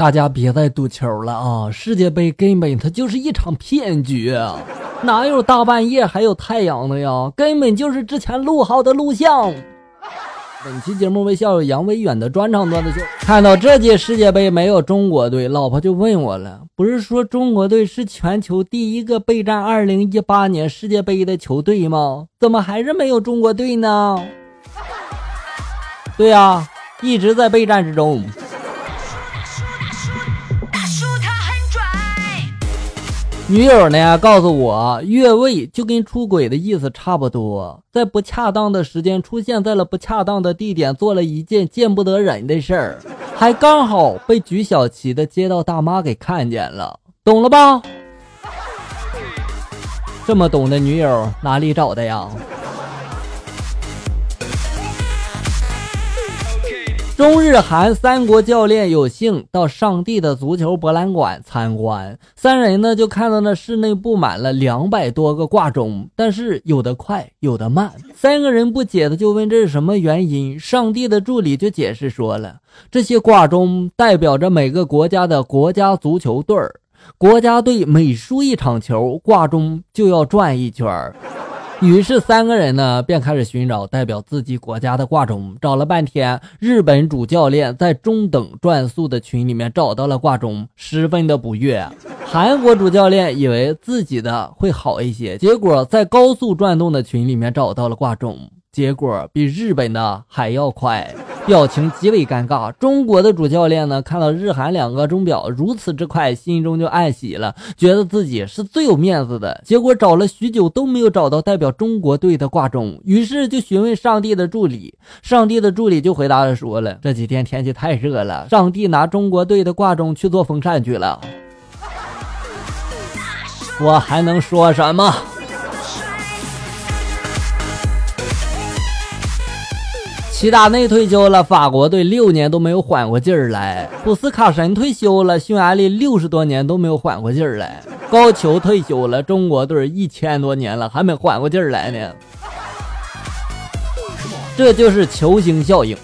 大家别再赌球了啊！世界杯根本它就是一场骗局，哪有大半夜还有太阳的呀？根本就是之前录好的录像。本期节目为校友杨威远的专场段子秀。看到这届世界杯没有中国队，老婆就问我了：“不是说中国队是全球第一个备战2018年世界杯的球队吗？怎么还是没有中国队呢？”对呀，一直在备战之中。女友呢告诉我，越位就跟出轨的意思差不多，在不恰当的时间出现在了不恰当的地点，做了一件见不得人的事儿，还刚好被举小旗的街道大妈给看见了，懂了吧？这么懂的女友哪里找的呀？中日韩三国教练有幸到上帝的足球博览馆参观，三人呢就看到那室内布满了两百多个挂钟，但是有的快，有的慢。三个人不解的就问这是什么原因，上帝的助理就解释说了，这些挂钟代表着每个国家的国家足球队儿，国家队每输一场球，挂钟就要转一圈儿。于是三个人呢便开始寻找代表自己国家的挂钟，找了半天，日本主教练在中等转速的群里面找到了挂钟，十分的不悦。韩国主教练以为自己的会好一些，结果在高速转动的群里面找到了挂钟，结果比日本的还要快。表情极为尴尬。中国的主教练呢，看到日韩两个钟表如此之快，心中就暗喜了，觉得自己是最有面子的。结果找了许久都没有找到代表中国队的挂钟，于是就询问上帝的助理。上帝的助理就回答了，说了这几天天气太热了，上帝拿中国队的挂钟去做风扇去了。我还能说什么？齐达内退休了，法国队六年都没有缓过劲儿来；布斯卡神退休了，匈牙利六十多年都没有缓过劲儿来；高球退休了，中国队一千多年了还没缓过劲儿来呢。这就是球星效应。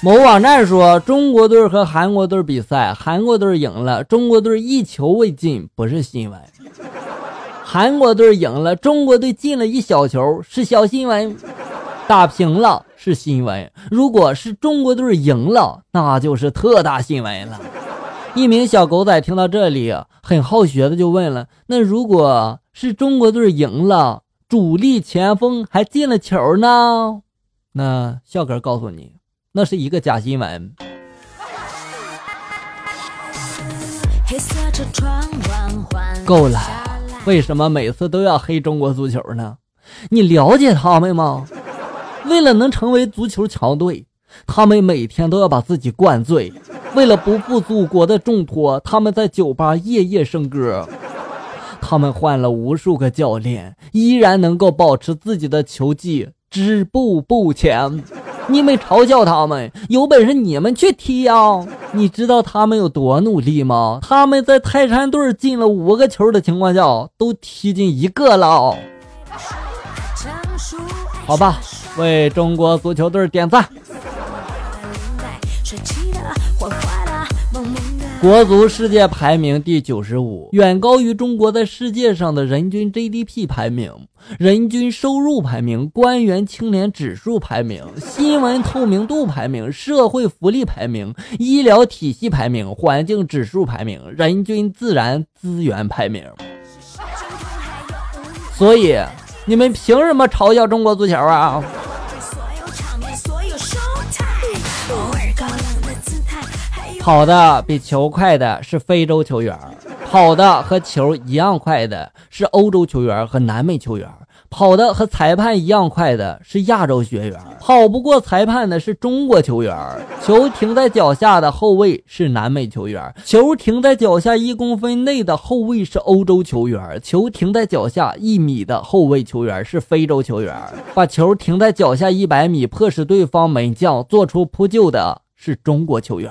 某网站说，中国队和韩国队比赛，韩国队赢了，中国队一球未进，不是新闻。韩国队赢了，中国队进了一小球，是小新闻；打平了是新闻。如果是中国队赢了，那就是特大新闻了。一名小狗仔听到这里，很好学的就问了：“那如果是中国队赢了，主力前锋还进了球呢？”那笑哥告诉你，那是一个假新闻。够了。为什么每次都要黑中国足球呢？你了解他们吗？为了能成为足球强队，他们每天都要把自己灌醉；为了不负祖国的重托，他们在酒吧夜夜笙歌。他们换了无数个教练，依然能够保持自己的球技，止步不前。你们嘲笑他们，有本事你们去踢啊！你知道他们有多努力吗？他们在泰山队进了五个球的情况下，都踢进一个了。好吧，为中国足球队点赞。国足世界排名第九十五，远高于中国在世界上的人均 GDP 排名、人均收入排名、官员清廉指数排名、新闻透明度排名、社会福利排名、医疗体系排名、环境指数排名、人均自然资源排名。所以，你们凭什么嘲笑中国足球啊？跑的比球快的是非洲球员，跑的和球一样快的是欧洲球员和南美球员，跑的和裁判一样快的是亚洲学员，跑不过裁判的是中国球员。球停在脚下的后卫是南美球员，球停在脚下一公分内的后卫是欧洲球员，球停在脚下一米的后卫球员是非洲球员，把球停在脚下一百米迫使对方门将做出扑救的是中国球员。